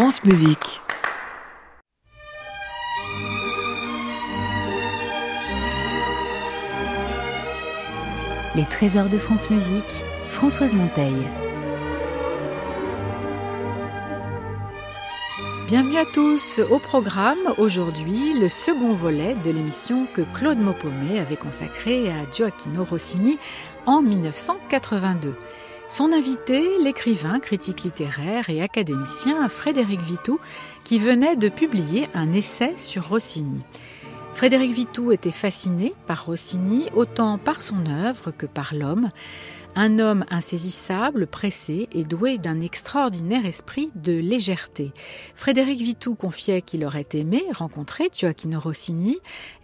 France Musique. Les trésors de France Musique, Françoise Monteil. Bienvenue à tous au programme aujourd'hui le second volet de l'émission que Claude Maupomet avait consacrée à Gioacchino Rossini en 1982. Son invité, l'écrivain, critique littéraire et académicien Frédéric Vitou, qui venait de publier un essai sur Rossini. Frédéric Vitou était fasciné par Rossini autant par son œuvre que par l'homme, un homme insaisissable, pressé et doué d'un extraordinaire esprit de légèreté. Frédéric Vitou confiait qu'il aurait aimé rencontrer Gioacchino Rossini,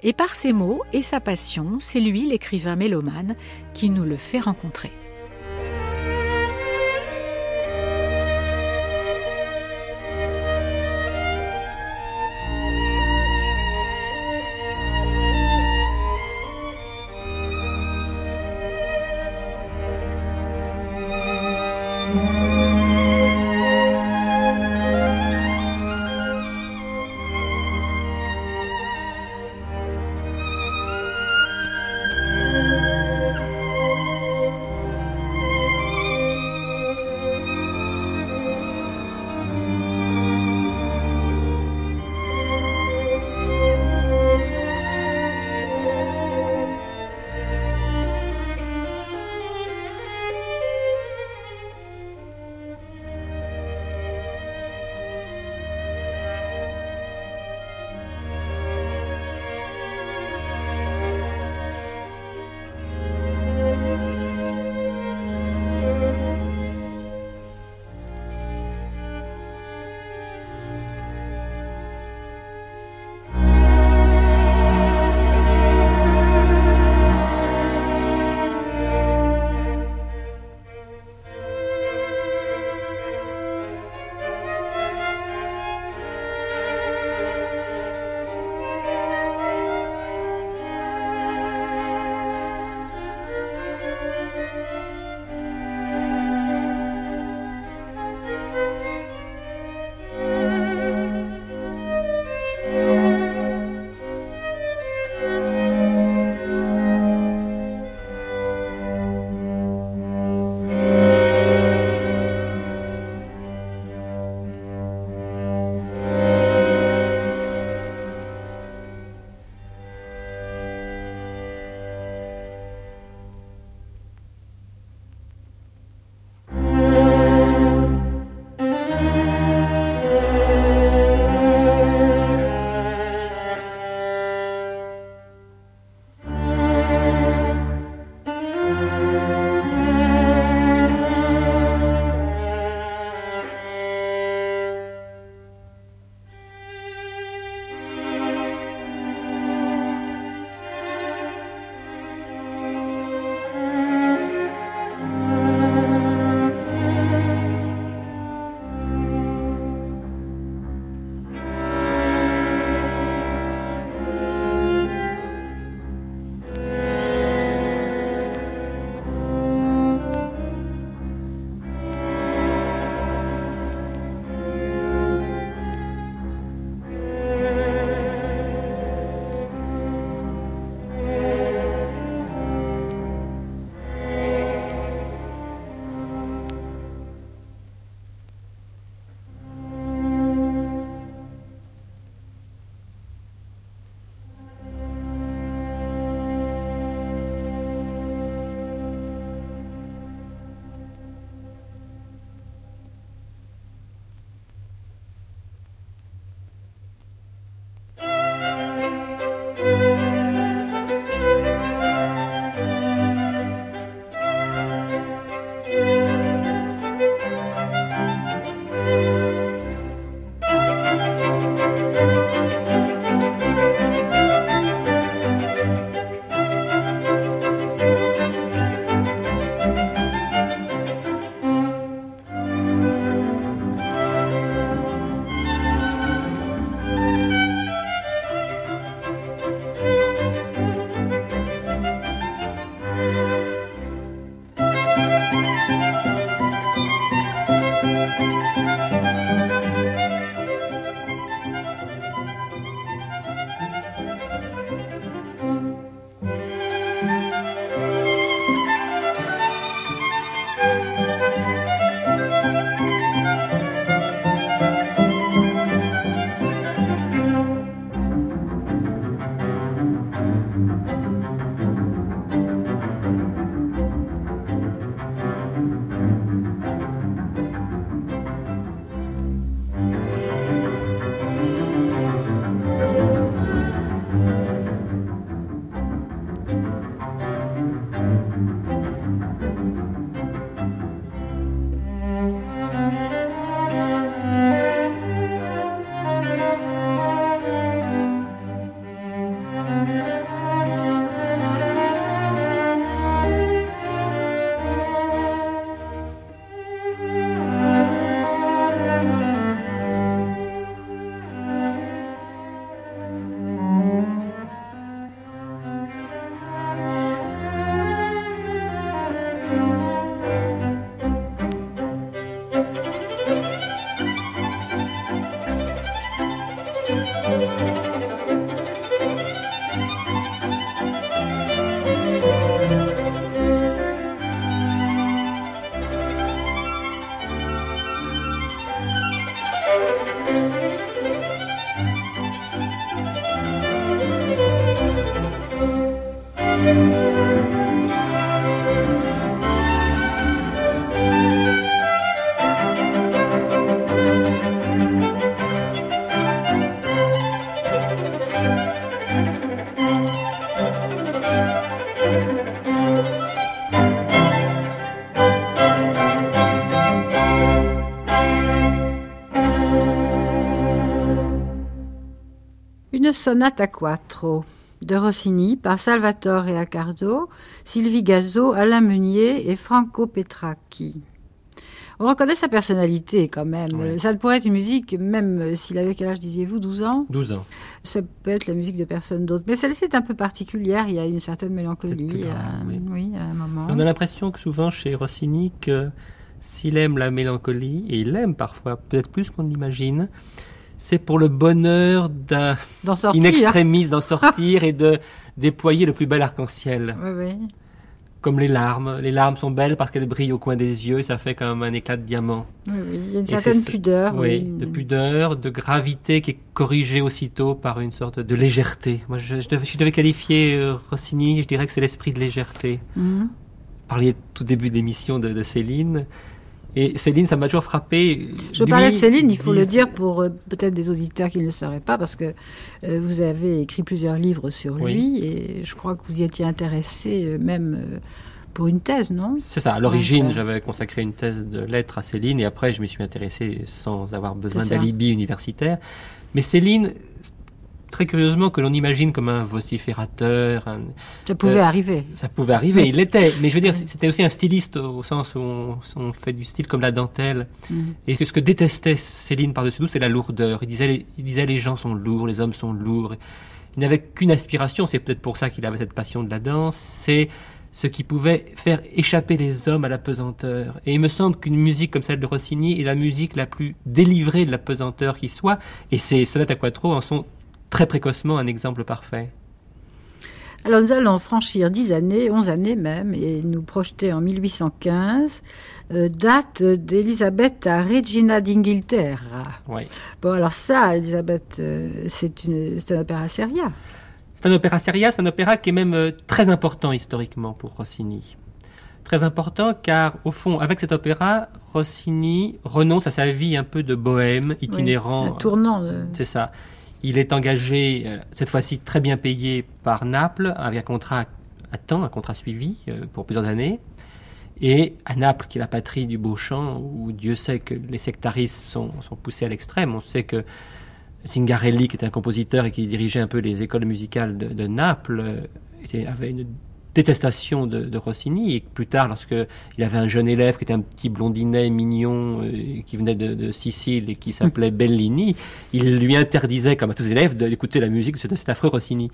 et par ses mots et sa passion, c'est lui, l'écrivain mélomane, qui nous le fait rencontrer. Sonate à quattro de Rossini par Salvatore Accardo, Sylvie Gazzo, Alain Meunier et Franco Petracchi. On reconnaît sa personnalité quand même. Ça pourrait être une musique, même s'il avait quel âge disiez-vous 12 ans? 12 ans. Ça peut être la musique de personne d'autre. Mais celle-ci est un peu particulière, il y a une certaine mélancolie. Euh, oui. à un moment. On a l'impression que souvent chez Rossini, que s'il aime la mélancolie, et il l'aime parfois, peut-être plus qu'on l'imagine, c'est pour le bonheur d'un in extremis d'en sortir et de déployer le plus bel arc-en-ciel. Oui, oui comme les larmes. Les larmes sont belles parce qu'elles brillent au coin des yeux, ça fait comme un éclat de diamant. Oui, oui. il y a une certaine pudeur. Oui, de pudeur, de gravité qui est corrigée aussitôt par une sorte de légèreté. Moi, je, devais, qualifier euh, Rossini, je dirais que c'est l'esprit de légèreté. Mm -hmm. Parliez tout début de l'émission de, de Céline. Et Céline, ça m'a toujours frappé. Je parlais de Céline, il faut le dire pour euh, peut-être des auditeurs qui ne le sauraient pas, parce que euh, vous avez écrit plusieurs livres sur lui, et je crois que vous y étiez intéressé euh, même pour une thèse, non? C'est ça. À l'origine, j'avais consacré une thèse de lettres à Céline, et après, je m'y suis intéressé sans avoir besoin d'alibi universitaire. Mais Céline, très curieusement que l'on imagine comme un vociférateur. ça pouvait euh, arriver. Ça pouvait arriver, il l'était. Mais je veux dire, c'était aussi un styliste au sens où on, fait du style comme la dentelle. Mm. Et ce que détestait Céline par-dessus tout, c'est la lourdeur. Il disait, il disait les gens sont lourds, les hommes sont lourds. Il n'avait qu'une aspiration, c'est peut-être pour ça qu'il avait cette passion de la danse, c'est ce qui pouvait faire échapper les hommes à la pesanteur. Et il me semble qu'une musique comme celle de Rossini est la musique la plus délivrée de la pesanteur qui soit, et ces sonates à quattro en sont très précocement un exemple parfait. Alors nous allons franchir dix années, onze années même, et nous projeter en 1815, euh, date d'Elisabeth à Regina d'Inghilterra. Oui. Bon, alors ça, Elisabeth, euh, c'est un opéra seria. C'est un opéra seria, c'est un opéra qui est même euh, très important historiquement pour Rossini. Très important car, au fond, avec cet opéra, Rossini renonce à sa vie un peu de bohème, itinérant. c'est un tournant. C'est ça. Il est engagé, euh, cette fois-ci très bien payé par Naples, avec un contrat à temps, un contrat suivi euh, pour plusieurs années. Et à Naples, qui est la patrie du beau chant, où Dieu sait que les sectarismes sont, poussés à l'extrême. On sait que Zingarelli, qui était un compositeur et qui dirigeait un peu les écoles musicales de, Naples, euh, avait une détestation de, Rossini. Et plus tard lorsque il avait un jeune élève qui était un petit blondinet mignon euh, qui venait de, Sicile et qui s'appelait mm. Bellini il lui interdisait comme à tous les élèves d'écouter la musique de cet affreux Rossini.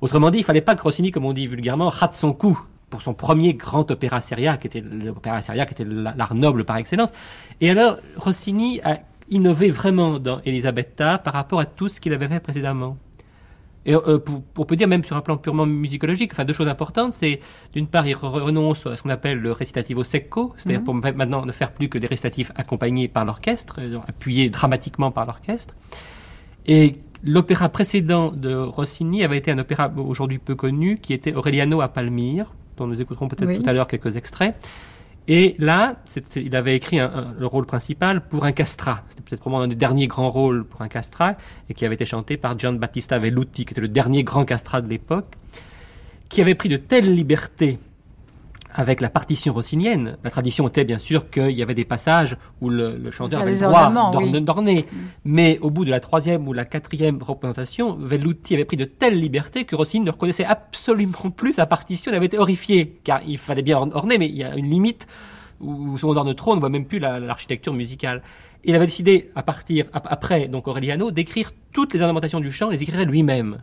Autrement dit il fallait pas que Rossini comme on dit vulgairement rate son coup pour son premier grand opéra seria qui était l'opéra seria qui était l'art noble par excellence. Et alors Rossini a innové vraiment dans Elisabetta par rapport à tout ce qu'il avait fait précédemment et euh, pour, on peut dire même sur un plan purement musicologique, enfin deux choses importantes, c'est d'une part il renonce à ce qu'on appelle le recitativo secco, c'est-à-dire mhm. pour maintenant ne faire plus que des récitatifs accompagnés par l'orchestre, euh, appuyés dramatiquement par l'orchestre. Et l'opéra précédent de Rossini avait été un opéra aujourd'hui peu connu qui était Aureliano à Palmyre, dont nous écouterons peut-être tout à l'heure quelques extraits. Et là, il avait écrit le rôle principal pour un castrat. C'était peut-être probablement un des derniers grands rôles pour un castrat, et qui avait été chanté par Gian Battista Velluti, qui était le dernier grand castrat de l'époque, qui avait pris de telles libertés avec la partition rossinienne, la tradition était bien sûr qu'il y avait des passages où le, chanteur avait le droit d'orner. Mm. Mais au bout de la troisième ou la quatrième représentation, Velluti avait pris de telles libertés que Rossini ne reconnaissait absolument plus sa partition. Il avait été horrifié, car il fallait bien orner, mais il y a une limite où si on orne trop, on ne voit même plus l'architecture musicale. Il avait décidé, à partir, après donc Aureliano, d'écrire toutes les ornementations du chant, les écrirait lui-même.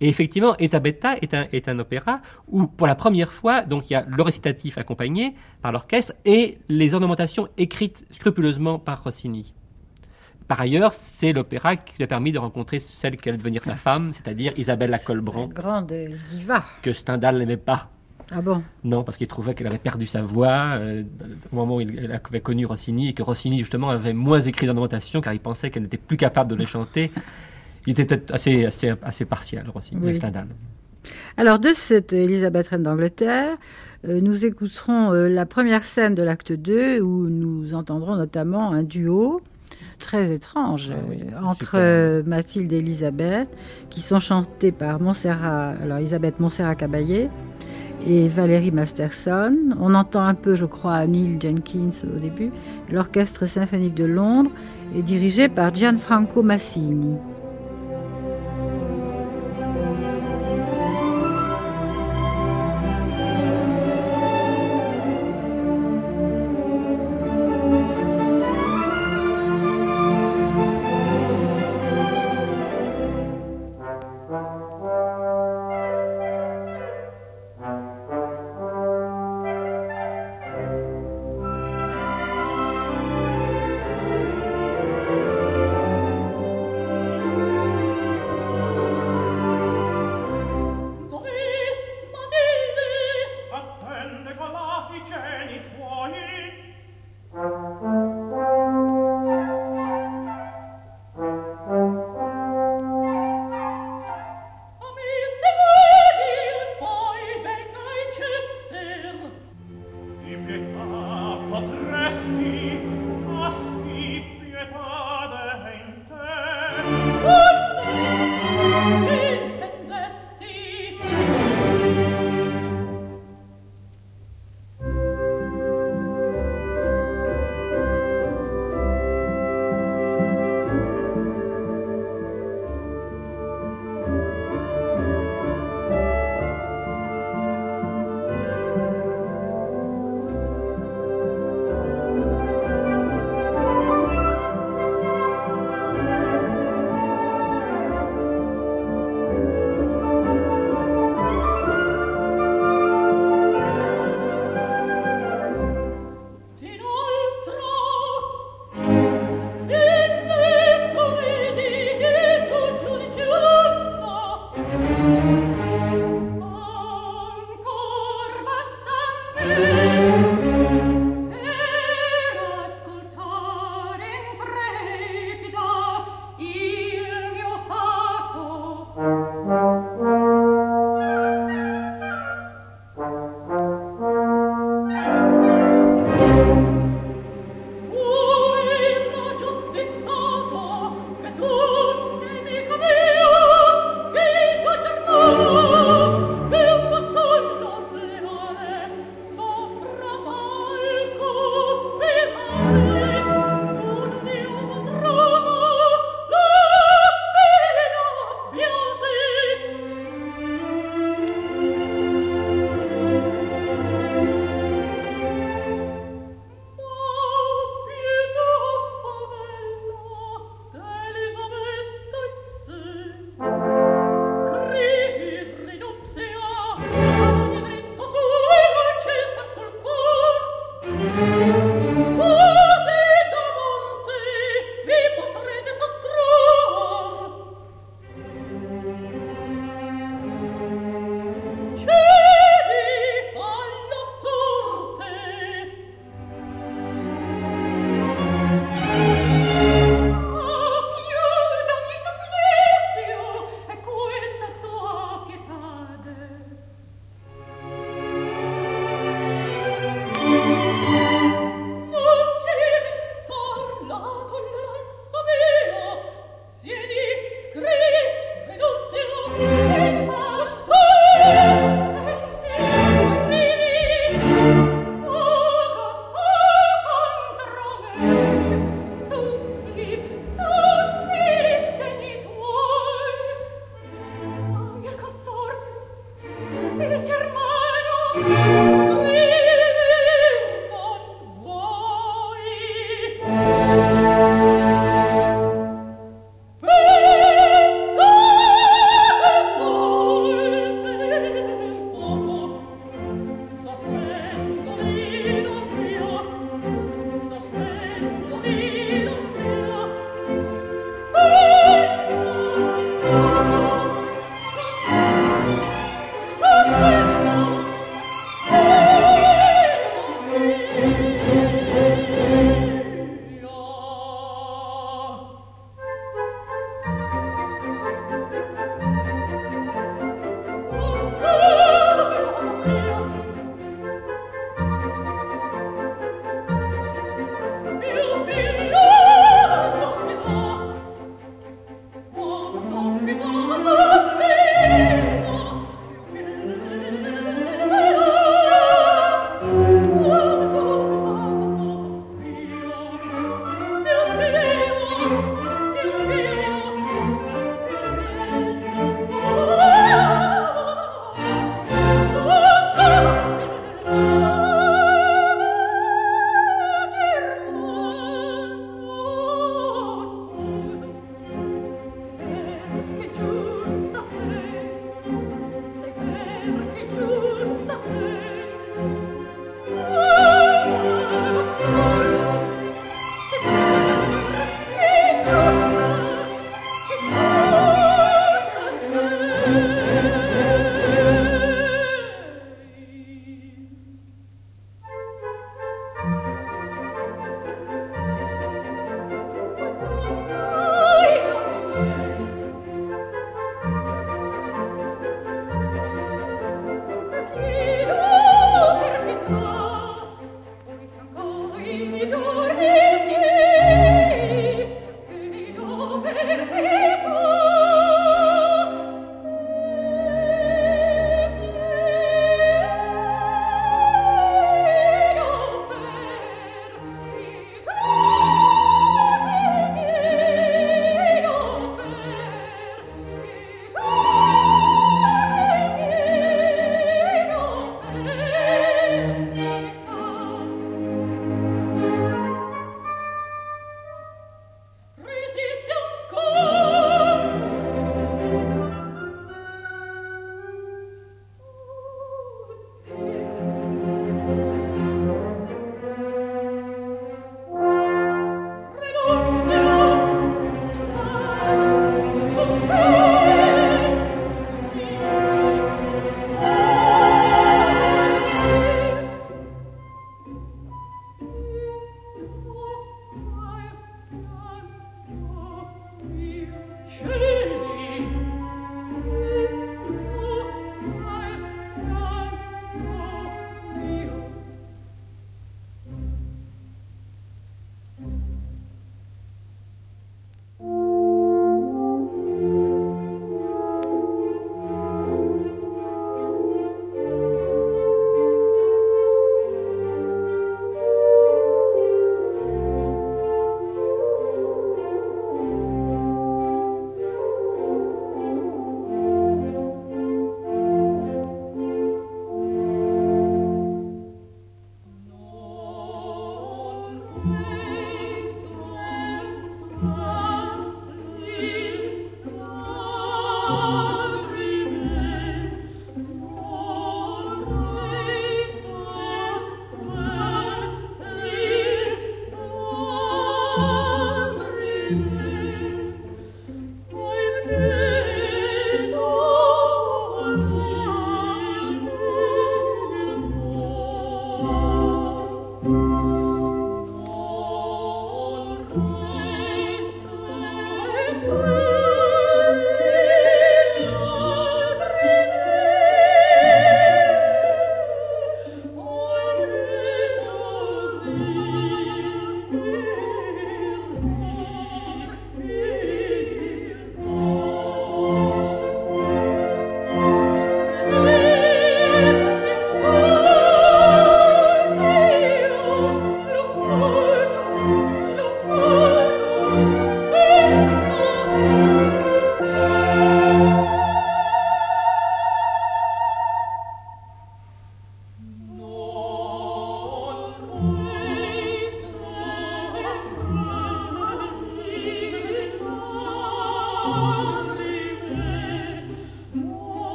Et effectivement, Elisabetta est un, est un opéra où, pour la première fois, donc il y a le récitatif accompagné par l'orchestre et les ornementations écrites scrupuleusement par Rossini. Par ailleurs, c'est l'opéra qui lui a permis de rencontrer celle qui allait devenir sa femme, c'est-à-dire Isabelle Colbrand. Grande diva. Que Stendhal n'aimait pas. Ah bon? Non, parce qu'il trouvait qu'elle avait perdu sa voix euh, au moment où il avait connu Rossini et que Rossini, justement, avait moins écrit d'ornementation car il pensait qu'elle n'était plus capable de les chanter. Il était assez, assez, assez partiel aussi, oui. Alors de cette Elisabeth Reine d'Angleterre, euh, nous écouterons euh, la première scène de l'acte 2 où nous entendrons notamment un duo très étrange ah entre euh, Mathilde et Elisabeth qui sont chantés par Montserrat, alors Elisabeth Montserrat Caballé et Valérie Masterson. On entend un peu, je crois, Neil Jenkins au début. L'orchestre symphonique de Londres est dirigé par Gianfranco Massini.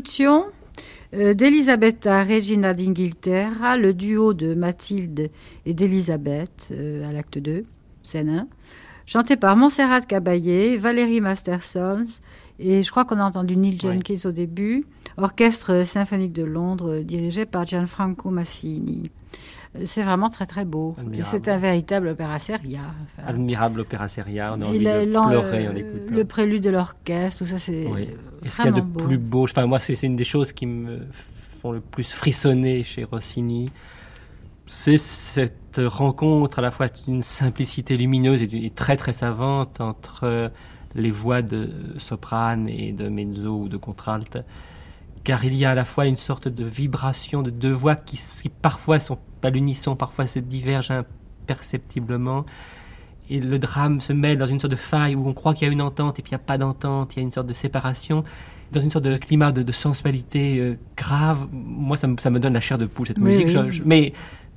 Écoutions euh, d'Elisabetta Regina d'Inghilterra, le duo de Mathilde et d'Elisabeth euh, à l'acte 2, scène 1, chanté par Montserrat Caballé, Valérie Mastersons, et je crois qu'on a entendu Neil Jenkins au début, orchestre symphonique de Londres dirigé par Gianfranco Massini. C'est vraiment très très beau. C'est un véritable opéra seria. Admirable opéra seria. On a envie de pleurer en écoutant. Le prélude de l'orchestre, tout ça, c'est oui. ce qu'il y a de plus beau Enfin, moi, c'est une des choses qui me font le plus frissonner chez Rossini. C'est cette rencontre à la fois d'une simplicité lumineuse et, très très savante entre les voix de soprane et de mezzo ou de contralte car il y a à la fois une sorte de vibration de deux voix qui, qui parfois sont l'unisson, parfois se divergent imperceptiblement. Et le drame se mêle dans une sorte de faille où on croit qu'il y a une entente et puis il n'y a pas d'entente, il y a une sorte de séparation, dans une sorte de climat de, sensualité euh, grave. Moi, ça me, ça me, donne la chair de poule, cette musique. mais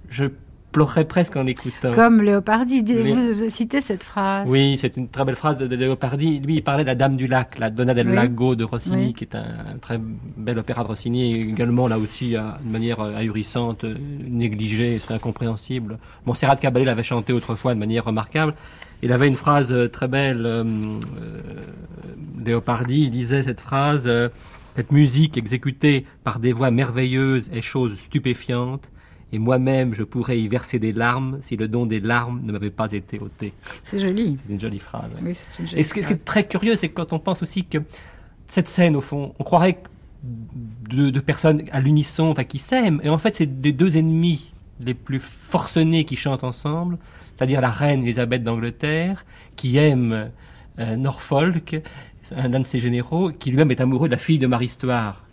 je pleurerais presque en écoutant. Comme Léopardi, vous citez cette phrase. Oui, c'est une très belle phrase de, Léopardi. Lui, il parlait de la Dame du Lac, la Donna del Lago de Rossini, qui est un, très bel opéra de Rossini, et également là aussi, de manière ahurissante, négligée, c'est incompréhensible. Montserrat Caballé l'avait chanté autrefois de manière remarquable. Il avait une phrase très belle, euh, Léopardi, il disait cette phrase, cette musique exécutée par des voix merveilleuses est chose stupéfiante et moi-même je pourrais y verser des larmes si le don des larmes ne m'avait pas été ôté. C'est joli. C'est une jolie phrase. Oui, une jolie et ce, qui est très curieux, c'est quand on pense aussi que cette scène, au fond, on croirait de, de personnes à l'unisson, enfin, qui s'aiment, et en fait, c'est des deux ennemis les plus forcenés qui chantent ensemble, c'est-à-dire la reine Elisabeth d'Angleterre, qui aime Norfolk, un de ses généraux, qui lui-même est amoureux de la fille de Marie-Histoire.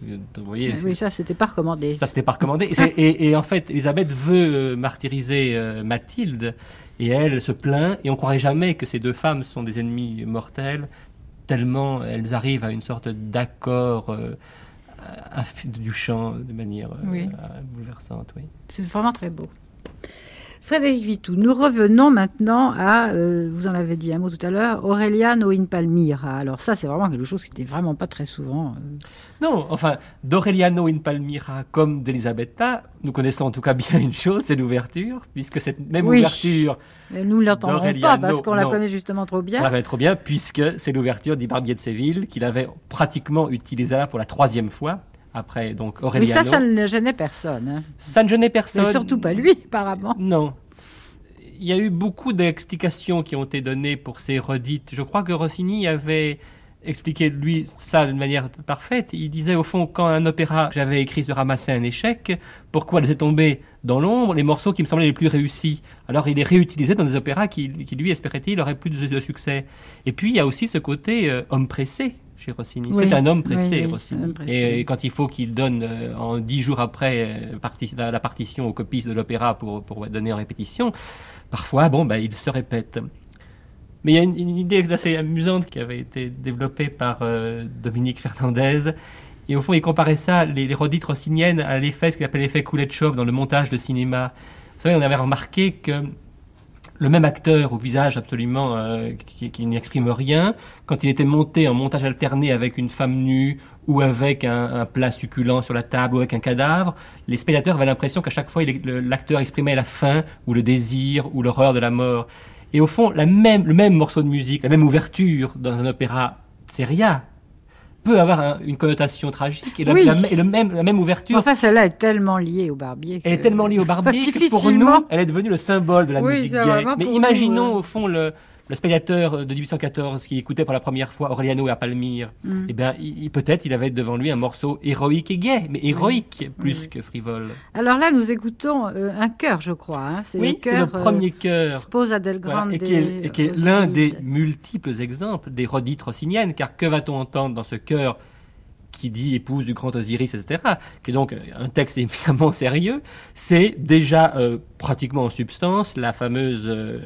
oui, ça, c'était pas recommandé. Ça, c'était pas recommandé. et, en fait, Elisabeth veut euh, martyriser euh, Mathilde, et elle se plaint, et on croirait jamais que ces deux femmes sont des ennemis mortels, tellement elles arrivent à une sorte d'accord euh, du chant de manière bouleversante. Oui. C'est vraiment très beau. Frédéric Vitou, nous revenons maintenant à, euh, vous en avez dit un mot tout à l'heure, Aureliano in Palmira. Alors ça, c'est vraiment quelque chose qui n'était vraiment pas très souvent. Euh. Non, enfin, d'Aureliano in Palmira comme d'Elisabetta, nous connaissons en tout cas bien une chose, c'est l'ouverture, puisque cette même ouverture... Mais nous ne l'entendrons pas parce qu'on la connaît justement trop bien. On la connaît trop bien puisque c'est l'ouverture du Barbier de Séville qu'il avait pratiquement utilisé là pour la troisième fois après donc Aureliano. Mais ça, ça ne gênait personne. Hein. Ça ne gênait personne. Mais surtout pas lui, apparemment. Non. Il y a eu beaucoup d'explications qui ont été données pour ces redites. Je crois que Rossini avait expliqué lui ça d'une manière parfaite. Il disait au fond quand un opéra j'avais écrit se ramassait un échec, pourquoi laisser tomber dans l'ombre les morceaux qui me semblaient les plus réussis? Alors il les réutilisait dans des opéras qui, qui lui espérait-il aurait plus de, succès. Et puis il y a aussi ce côté euh, homme pressé chez Rossini. c'est un homme pressé, Rossini. Et, quand il faut qu'il donne euh, en dix jours après euh, la, partition aux copistes de l'opéra pour, pour donner en répétition, parfois, bon, bah, il se répète. Mais il y a une, idée assez amusante qui avait été développée par euh, Dominique Fernandez. Et au fond, il comparait ça, les, les redites rossiniennes, à l'effet, ce qu'il appelle l'effet Kouletchov dans le montage de cinéma. Vous savez, on avait remarqué que le même acteur au visage absolument euh, qui, qui n'exprime rien, quand il était monté en montage alterné avec une femme nue ou avec un, plat succulent sur la table ou avec un cadavre, les spectateurs avaient l'impression qu'à chaque fois l'acteur exprimait la faim ou le désir ou l'horreur de la mort. Et au fond, la même, le même morceau de musique, la même ouverture dans un opéra seria peut avoir une connotation tragique et, le même, la même ouverture. Enfin, celle-là est tellement liée au barbier. Elle est tellement liée au barbier que pour nous, elle est devenue le symbole de la musique gay. Mais imaginons au fond le, le spectateur de 1814 qui écoutait pour la première fois Aureliano à Palmyre, mm. eh bien, peut-être il avait devant lui un morceau héroïque et gai, mais héroïque plus que frivole. Alors là, nous écoutons euh, un chœur, je crois. Hein. oui, c'est le premier euh, chœur. Sposa del Grande. et qui est, l'un des multiples exemples des redites rossiniennes, car que va-t-on entendre dans ce chœur qui dit épouse du grand Osiris, etc., qui est donc un texte évidemment sérieux, c'est déjà euh, pratiquement en substance la fameuse, euh,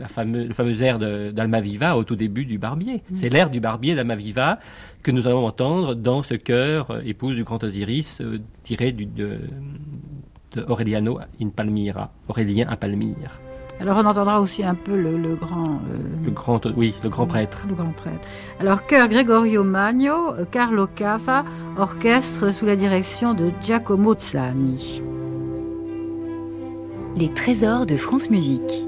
la fameuse, le fameux air d'Almaviva au tout début du Barbier. Mm. C'est l'air du Barbier d'Almaviva que nous allons entendre dans ce chœur euh, épouse du grand Osiris tiré du, de, de Aureliano in Palmyra, Aurélien à Palmyre. Alors on entendra aussi un peu le, grand... Euh, le grand, oui, le grand prêtre. Le grand prêtre. Alors chœur Gregorio Magno, Carlo Cava, orchestre sous la direction de Giacomo Zani. Les trésors de France Musique.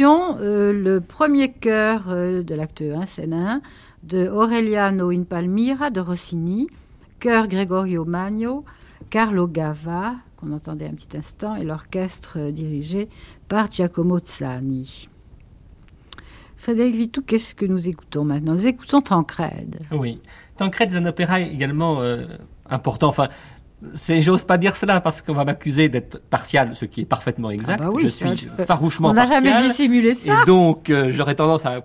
Euh, le premier chœur euh, de l'acte 1, scène 1, de Aureliano in Palmira de Rossini, chœur Gregorio Magno, Carlo Gava, qu'on entendait un petit instant, et l'orchestre euh, dirigé par Giacomo Zani. Frédéric Vitou, qu'est-ce que nous écoutons maintenant? Nous écoutons Tancrède. Oui. Tancrède est un opéra également important. Enfin, c'est, j'ose pas dire cela parce qu'on va m'accuser d'être partial, ce qui est parfaitement exact. Ah bah oui, je suis farouchement On n'a partial. jamais dissimulé ça. Et donc, euh, j'aurais tendance à,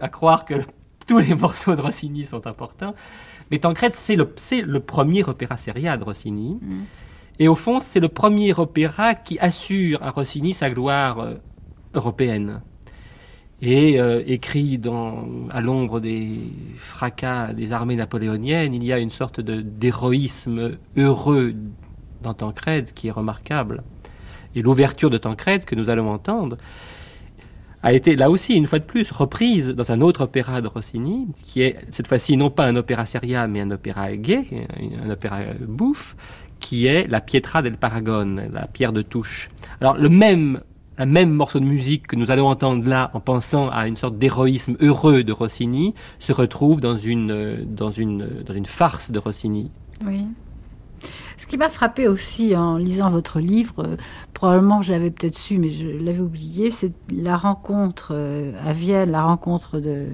à croire que tous les morceaux de Rossini sont importants. Mais Tancrède, c'est le, c'est le premier opéra seria de Rossini. Mm. Et au fond, c'est le premier opéra qui assure à Rossini sa gloire euh, européenne. Et euh, écrit dans, à l'ombre des fracas des armées napoléoniennes, il y a une sorte d'héroïsme heureux dans Tancrède qui est remarquable. Et l'ouverture de Tancrède, que nous allons entendre, a été là aussi, une fois de plus, reprise dans un autre opéra de Rossini, qui est cette fois-ci non pas un opéra seria, mais un opéra gay, un, un opéra bouffe, qui est la Pietra del Paragon, la pierre de touche. Alors le même, un même morceau de musique que nous allons entendre là, en pensant à une sorte d'héroïsme heureux de Rossini, se retrouve dans une, euh, dans une, dans une farce de Rossini. Oui. Ce qui m'a frappé aussi en lisant votre livre, euh, probablement je l'avais peut-être su, mais je l'avais oublié, c'est la rencontre euh, à Vienne, la rencontre de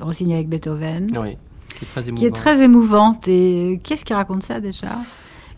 Rossini avec Beethoven, Oui, qui est très émouvant. qui est très émouvante. Et euh, qu'est-ce qui raconte ça déjà?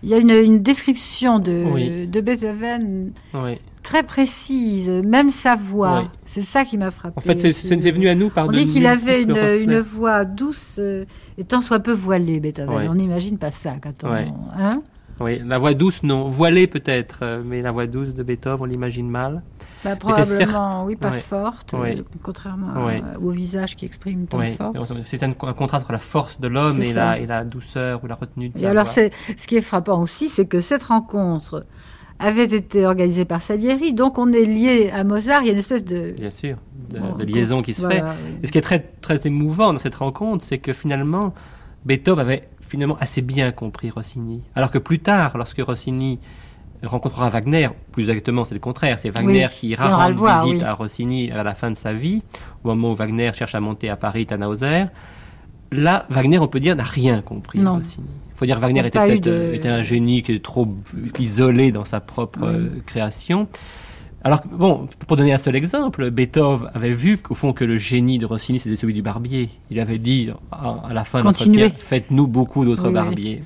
Il y a une, une description de, Oui. de Beethoven Oui. Très précise, même sa voix. Oui. C'est ça qui m'a frappé. En fait, c'est, venu à nous par On dit qu'il avait une, une voix douce euh, et tant soit peu voilée, Beethoven. On n'imagine pas ça quand on... Ouais. Hein? Oui, la voix douce, non. Voilée peut-être, euh, mais la voix douce de Beethoven, on l'imagine mal. Bah, certes- probablement, oui, pas ouais. forte, Ouais. euh, contrairement Ouais. à- au visage qui exprime tant de Oui, force. c'est un, un contraste entre la force de l'homme et ça. la, et la douceur ou la retenue de Et sa alors, voix. c'est, ce qui est frappant aussi, c'est que cette rencontre avait été organisée par Salieri, donc on est lié à Mozart. Il y a une espèce de, Bien sûr, de, Bon, de liaison qui se fait. voilà. Et ce qui est très, très émouvant dans cette rencontre, c'est que finalement, Beethoven avait finalement assez bien compris Rossini. Alors que plus tard, lorsque Rossini rencontrera Wagner, plus exactement c'est le contraire, c'est Wagner Oui, qui ira rendre voir, visite oui. à Rossini à la fin de sa vie, au moment où Wagner cherche à monter à Paris, Tannhauser. Là, Wagner, on peut dire, n'a rien compris Non. Rossini. Dire Wagner était peut-être de- euh, était un génie qui est trop isolé dans sa propre Oui. euh, création. Alors, bon, pour donner un seul exemple, Beethoven avait vu qu'au fond que le génie de Rossini c'était celui du barbier. Il avait dit à, à la fin de l'entretien, faites-nous beaucoup d'autres Oui, oui. barbiers.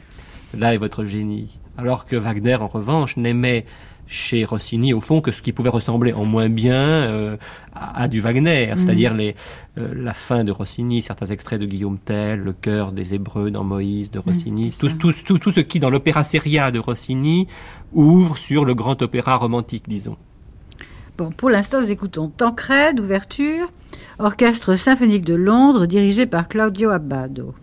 Là est votre génie. Alors que Wagner, en revanche, n'aimait chez Rossini, au fond, que ce qui pouvait ressembler en moins bien euh, à, à du Wagner, Mhm. c'est-à-dire les, euh, la fin de Rossini, certains extraits de Guillaume Tell, le cœur des Hébreux dans Moïse de Rossini, Mhm, c'est tout, tout, tout, tout ce qui, dans l'opéra seria de Rossini, ouvre sur le grand opéra romantique, disons. Bon, pour l'instant, nous écoutons Tancred, ouverture, orchestre symphonique de Londres dirigé par Claudio Abbado.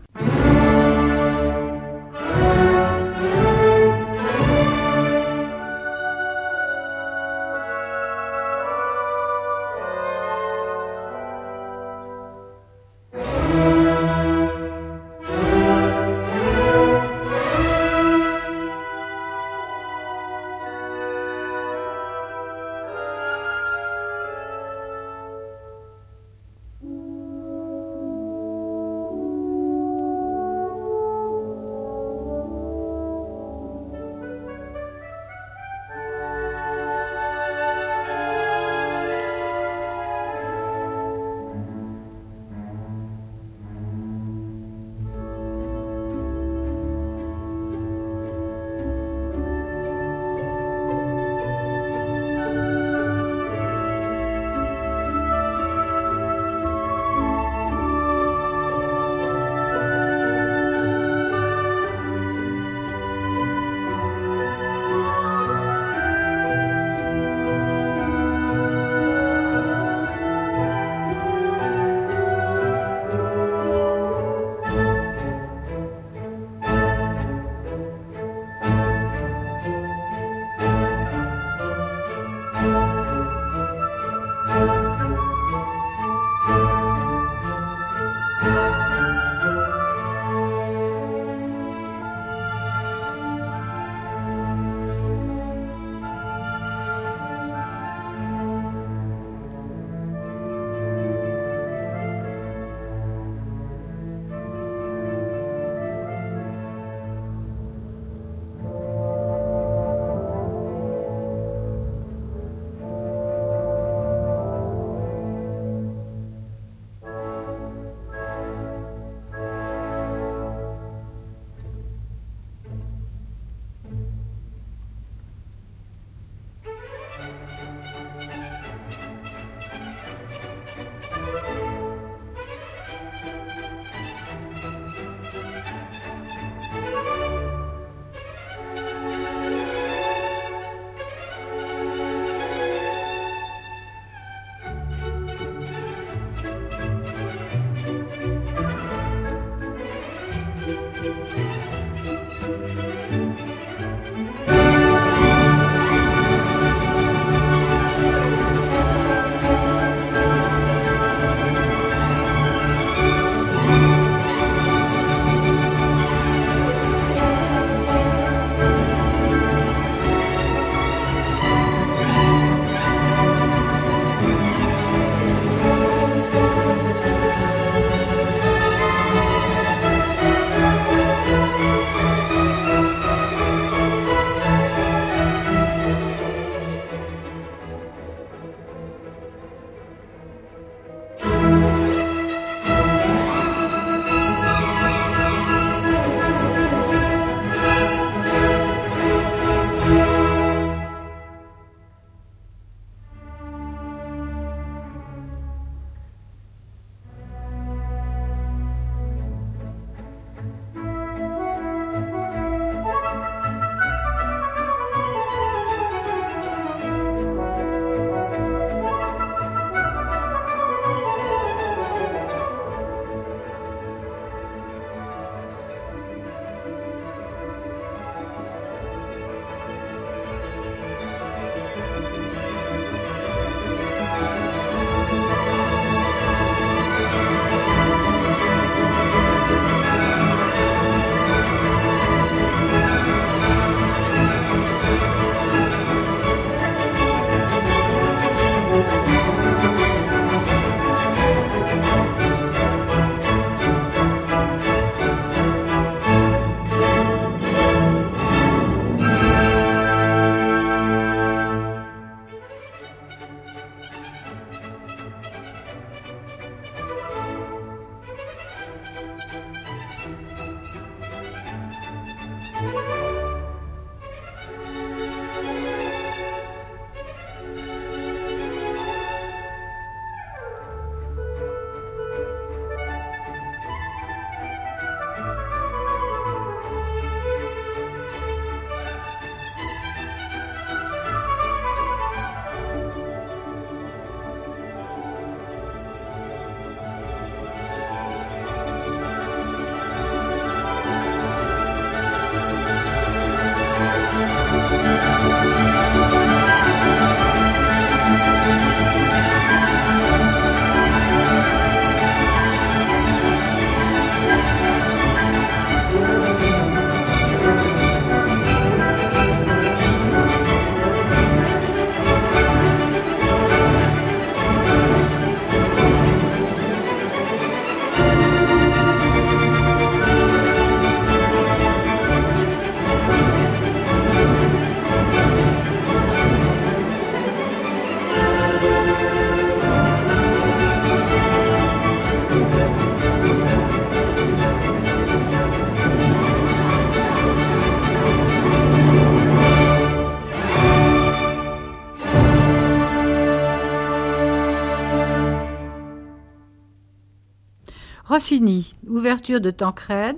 Rossini, ouverture de Tancred,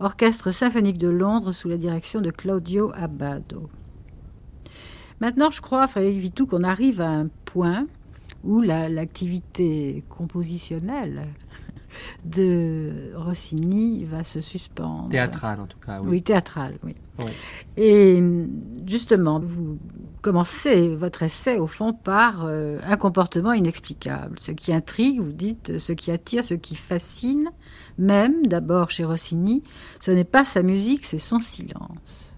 orchestre symphonique de Londres sous la direction de Claudio Abbado. Maintenant, je crois, Frédéric Vitou, qu'on arrive à un point où l'activité compositionnelle de Rossini va se suspendre. Théâtrale, en tout cas, oui. Oui, théâtrale, oui. Et justement, vous commencez votre essai, au fond, par euh, un comportement inexplicable. Ce qui intrigue, vous dites, ce qui attire, ce qui fascine, même, d'abord chez Rossini, ce n'est pas sa musique, c'est son silence.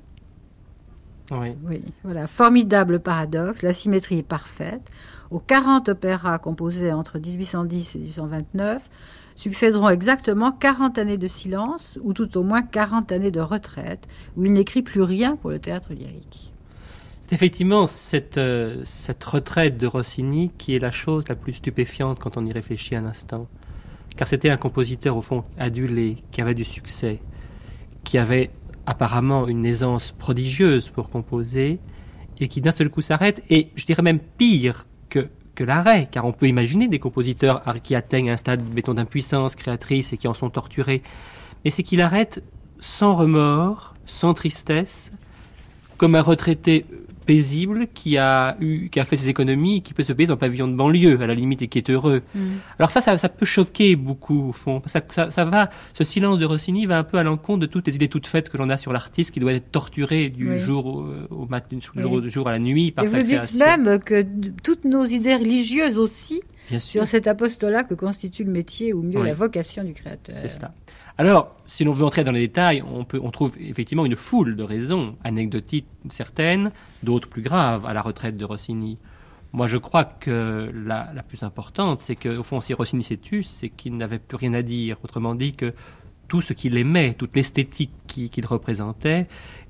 Oui. oui. Voilà, formidable paradoxe, la symétrie est parfaite. Aux 40 opéras composés entre 1810 et 1829, succéderont exactement 40 années de silence, ou tout au moins 40 années de retraite, où il n'écrit plus rien pour le théâtre lyrique. C'est effectivement cette, euh, cette retraite de Rossini qui est la chose la plus stupéfiante quand on y réfléchit un instant. Car c'était un compositeur, au fond, adulé, qui avait du succès, qui avait apparemment une aisance prodigieuse pour composer, et qui d'un seul coup s'arrête, et je dirais même pire que l'arrêt, car on peut imaginer des compositeurs qui atteignent un stade, d'impuissance créatrice et qui en sont torturés. Mais c'est qu'il arrête sans remords, sans tristesse, comme un retraité paisible qui a eu, qui a fait ses économies, qui peut se payer dans un pavillon de banlieue à la limite et qui est heureux. Mm. Alors ça, ça, peut choquer beaucoup au fond. Ça, ça, va, ce silence de Rossini va un peu à l'encontre de toutes les idées toutes faites que l'on a sur l'artiste qui doit être torturé du jour au, matin, du jour, jour à la nuit par et vous dites même que toutes nos idées religieuses aussi sur cet apostolat que constitue le métier ou mieux la vocation du créateur. C'est cela. Alors, si l'on veut entrer dans les détails, on, peut, on trouve effectivement une foule de raisons, anecdotiques certaines, d'autres plus graves, à la retraite de Rossini. Moi, je crois que la, plus importante, c'est qu'au fond, si Rossini s'est tu, c'est qu'il n'avait plus rien à dire. Autrement dit, que tout ce qu'il aimait, toute l'esthétique qu'il représentait,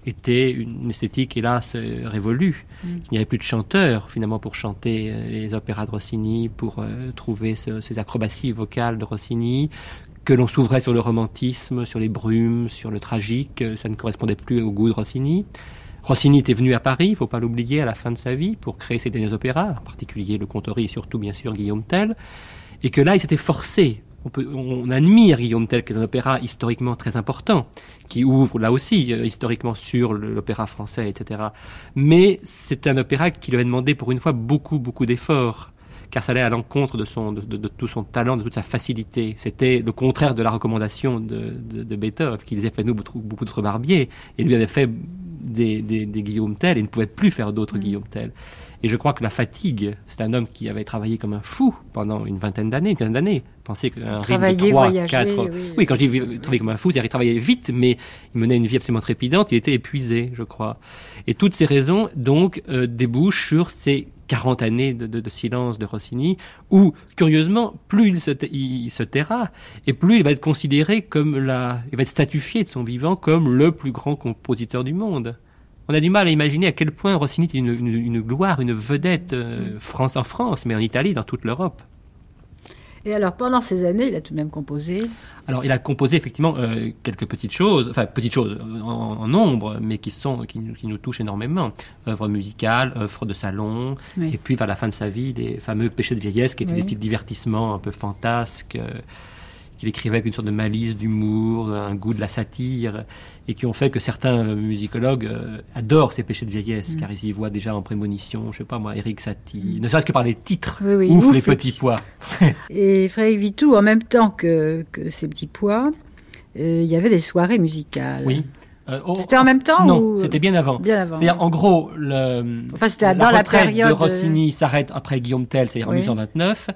était une esthétique, hélas, révolue. Mm. Il n'y avait plus de chanteurs, finalement, pour chanter euh, les opéras de Rossini, pour euh, trouver ces acrobaties vocales de Rossini, que l'on s'ouvrait sur le romantisme, sur les brumes, sur le tragique, ça ne correspondait plus au goût de Rossini. Rossini était venu à Paris, il ne faut pas l'oublier, à la fin de sa vie, pour créer ses derniers opéras, en particulier le Contori et surtout, bien sûr, Guillaume Tell, et que là, il s'était forcé. On, peut, admire Guillaume Tell, qui est un opéra historiquement très important, qui ouvre là aussi euh, historiquement sur l'opéra français, etc. Mais c'est un opéra qui lui avait demandé pour une fois beaucoup, beaucoup d'efforts car ça allait à l'encontre de, son, de, tout son talent, de toute sa facilité. C'était le contraire de la recommandation de, de Beethoven, qui disait faites-nous beaucoup de barbiers. Et lui avait fait des, des, Guillaume Tell et ne pouvait plus faire d'autres mm. Guillaume Tell. Et je crois que la fatigue, c'est un homme qui avait travaillé comme un fou pendant une vingtaine d'années, une quinzaine d'années. Pensez qu'un rythme de 3, 4... Oui. quand je dis travailler comme un fou, c'est-à-dire qu'il travaillait vite, mais il menait une vie absolument trépidante, il était épuisé, je crois. Et toutes ces raisons, donc, euh, débouchent sur ces 40 années de, silence de Rossini, où, curieusement, plus il se, il se, taira, et plus il va être considéré comme la, il va être statifié de son vivant comme le plus grand compositeur du monde. On a du mal à imaginer à quel point Rossini était une, gloire, une vedette euh, France en France, mais en Italie, dans toute l'Europe. Et alors, pendant ces années, il a tout de même composé Alors, il a composé effectivement euh, quelques petites choses, enfin, petites choses en, nombre, mais qui, sont, qui, nous touchent énormément. Œuvres musicales, œuvres de salon, et puis vers la fin de sa vie, des fameux péchés de vieillesse, qui étaient des petits divertissements un peu fantasques. Euh, qu'il écrivait avec une sorte de malice, d'humour, un goût de la satire, et qui ont fait que certains musicologues euh, adorent ces péchés de vieillesse, mm. car ils y voient déjà en prémonition, je sais pas moi, Eric Satie, ne serait-ce que par les titres, ouf, les petits pois. et Frédéric Vitou, en même temps que, que ces petits pois, euh, il y avait des soirées musicales. Oui. Euh, c'était en même temps Non, c'était bien avant. Bien avant. C'est-à-dire, en gros, le, enfin, c'était dans la période de Rossini s'arrête après Guillaume Tell, c'est-à-dire en 1829.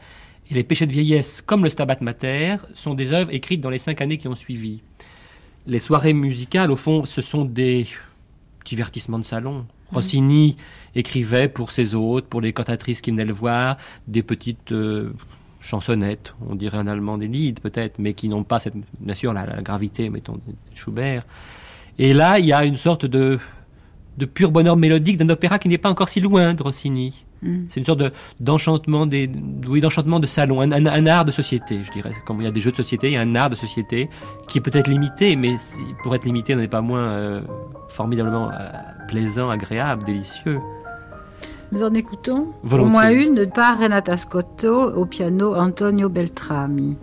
Et les péchés de vieillesse, comme le Stabat Mater, sont des œuvres écrites dans les cinq années qui ont suivi. Les soirées musicales, au fond, ce sont des divertissements de salon. Rossini écrivait pour ses hôtes, pour les cantatrices qui venaient le voir, des petites euh, chansonnettes, on dirait en allemand des Lied peut-être, mais qui n'ont pas cette, bien sûr la, la, gravité, mettons, de Schubert. Et là, il y a une sorte de, de pur bonheur mélodique d'un opéra qui n'est pas encore si loin de Rossini. Mm. C'est une sorte de, d'enchantement, des, oui, d'enchantement de salon, un, art de société, je dirais. Comme il y a des jeux de société, il y a un art de société qui est peut-être limité, mais pour être limité, n'est pas moins euh, formidablement euh, plaisant, agréable, délicieux. Nous en écoutons au moins une par Renata Scotto, au piano Antonio Beltrami.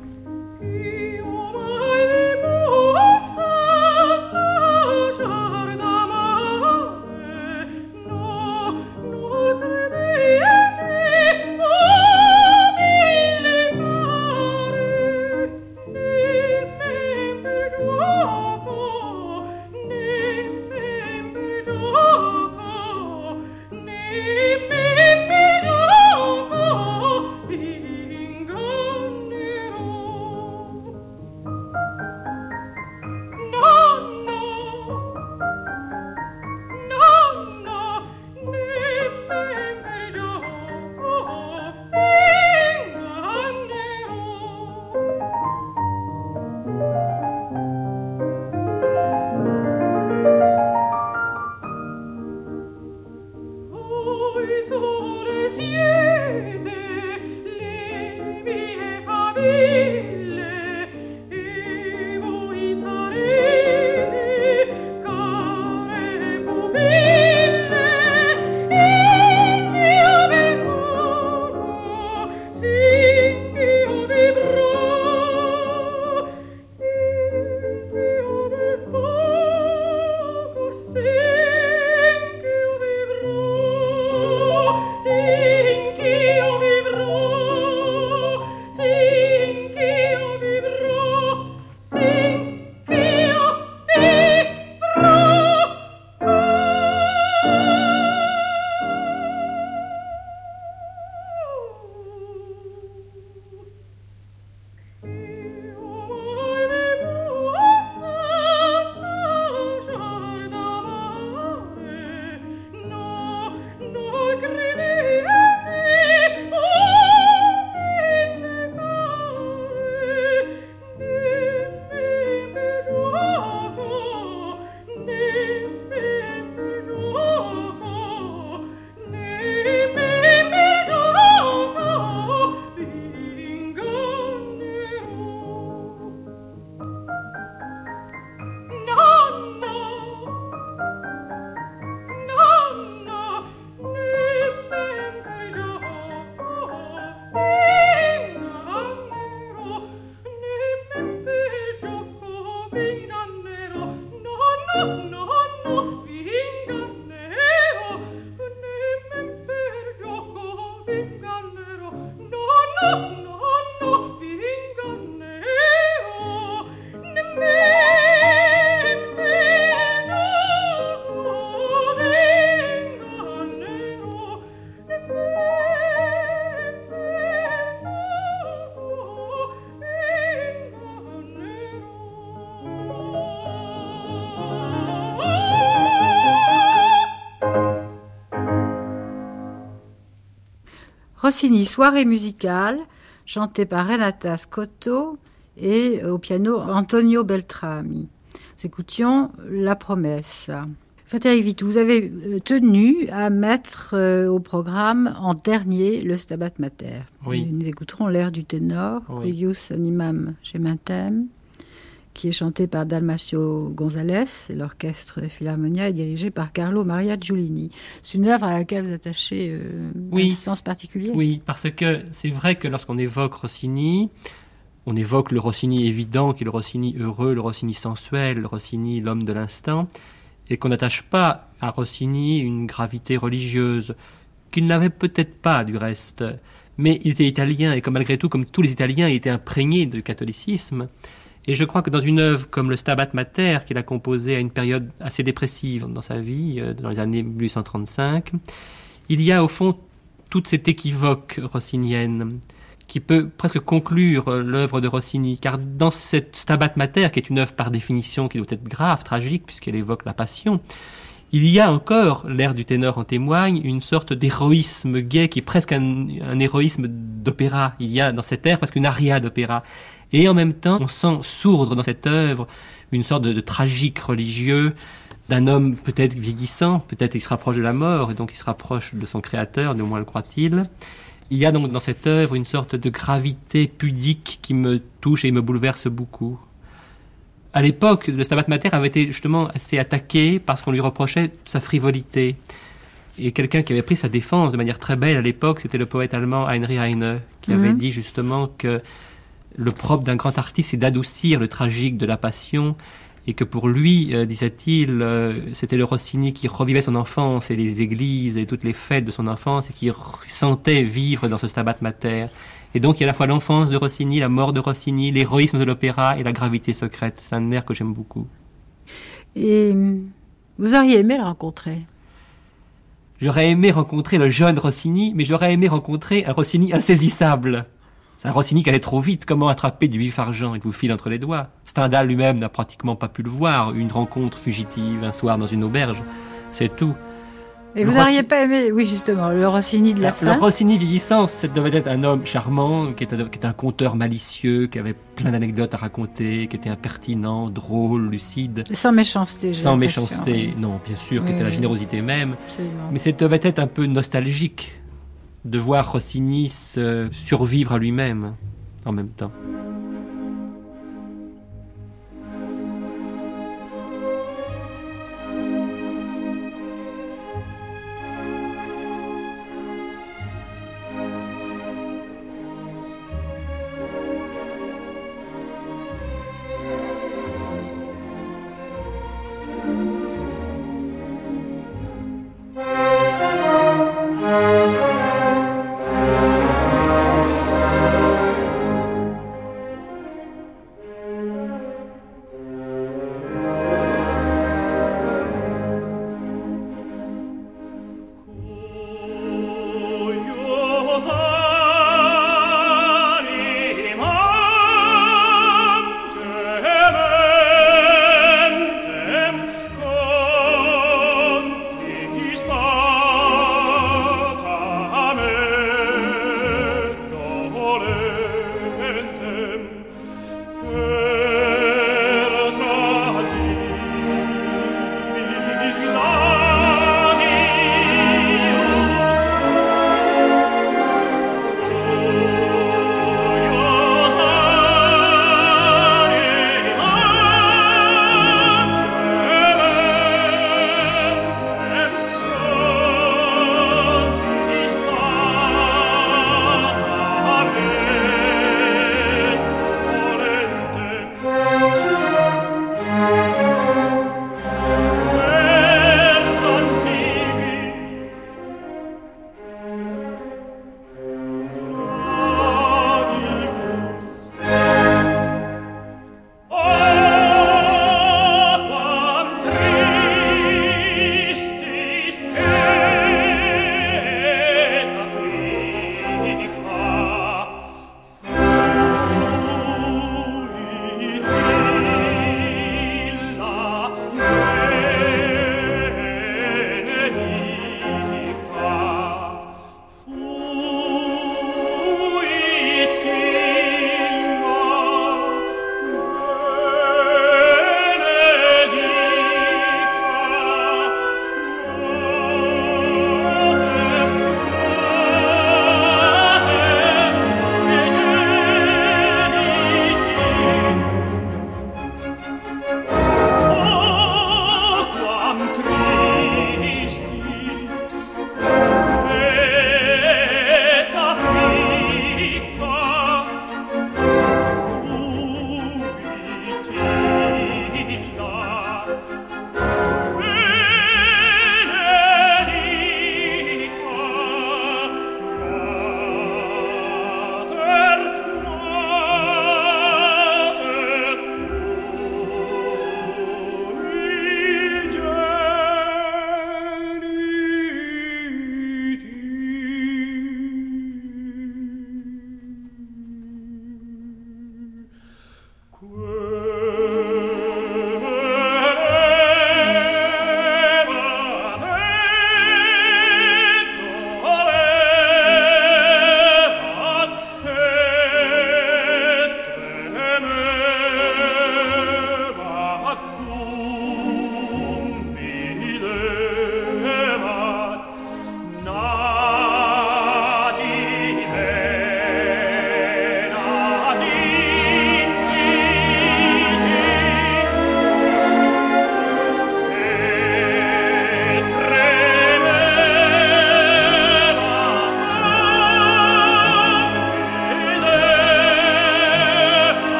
Rossini, soirée musicale, chantée par Renata Scotto et au piano Antonio Beltrami. Nous écoutions La promesse. Frédéric Vitou, vous avez euh, tenu à mettre euh, au programme en dernier le Stabat Mater. Oui. Nous écouterons l'air du ténor, Oui. Cuius animam gemantem, qui est chanté par Dalmacio González et l'orchestre Philharmonia est dirigé par Carlo Maria Giulini. C'est une œuvre à laquelle vous attachez euh, Oui. un sens particulier Oui, parce que c'est vrai que lorsqu'on évoque Rossini, on évoque le Rossini évident, qui est le Rossini heureux, le Rossini sensuel, le Rossini l'homme de l'instant, et qu'on n'attache pas à Rossini une gravité religieuse, qu'il n'avait peut-être pas du reste. Mais il était italien, et comme malgré tout, comme tous les Italiens, il était imprégné de catholicisme. Et je crois que dans une œuvre comme le Stabat Mater, qu'il a composé à une période assez dépressive dans sa vie, euh, dans les années 1835, il y a au fond toute cette équivoque rossinienne qui peut presque conclure euh, l'œuvre de Rossini, car dans cette Stabat Mater, qui est une œuvre par définition qui doit être grave, tragique, puisqu'elle évoque la passion, il y a encore, l'air du ténor en témoigne, une sorte d'héroïsme gay qui est presque un, héroïsme d'opéra. Il y a dans cette air presque une aria d'opéra. Et en même temps, on sent sourdre dans cette œuvre une sorte de, de tragique religieux d'un homme peut-être vieillissant, peut-être il se rapproche de la mort, et donc il se rapproche de son créateur, au moins le croit-il. Il y a donc dans cette œuvre une sorte de gravité pudique qui me touche et me bouleverse beaucoup. À l'époque, le Stabat Mater avait été justement assez attaqué parce qu'on lui reprochait sa frivolité. Et quelqu'un qui avait pris sa défense de manière très belle à l'époque, c'était le poète allemand Heinrich Heine, qui avait Mhm. dit justement que le propre d'un grand artiste, c'est d'adoucir le tragique de la passion, et que pour lui, euh, disait-il, euh, c'était le Rossini qui revivait son enfance et les églises et toutes les fêtes de son enfance, et qui sentait vivre dans ce Stabat Mater. Et donc il y a à la fois l'enfance de Rossini, la mort de Rossini, l'héroïsme de l'opéra et la gravité secrète. C'est un air que j'aime beaucoup. Et hum, vous auriez aimé le rencontrer? J'aurais aimé rencontrer le jeune Rossini, mais j'aurais aimé rencontrer un Rossini insaisissable. C'est un Rossini qui allait trop vite. Comment attraper du vif argent Il vous file entre les doigts? Stendhal lui-même n'a pratiquement pas pu le voir. Une rencontre fugitive un soir dans une auberge. C'est tout. Et Le vous n'auriez Rossi- pas aimé, oui justement, le Rossini de la le fin? Rossini vieillissant, ça devait être un homme charmant, qui était, qui était un conteur malicieux, qui avait plein d'anecdotes à raconter, qui était impertinent, drôle, lucide, Sans méchanceté. sans méchanceté. oui, Non, bien sûr, qui Oui, était la générosité même. absolument. Mais ça devait être un peu nostalgique de voir Rossini survivre à lui-même en même temps.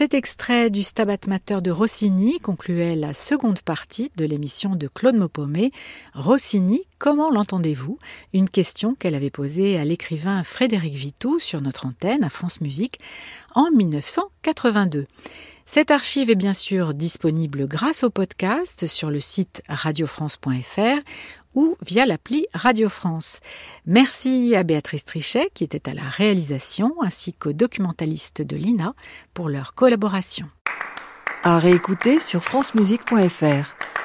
Cet extrait du Stabat Mater de Rossini concluait la seconde partie de l'émission de Claude Maupomé. Rossini, comment l'entendez-vous? Une question qu'elle avait posée à l'écrivain Frédéric Vitou sur notre antenne à France Musique en 1982. Cette archive est bien sûr disponible grâce au podcast sur le site radiofrance.fr ou via l'appli Radio France. Merci à Béatrice Trichet qui était à la réalisation ainsi qu'aux documentalistes de l'INA pour leur collaboration. À réécouter sur francemusique.fr.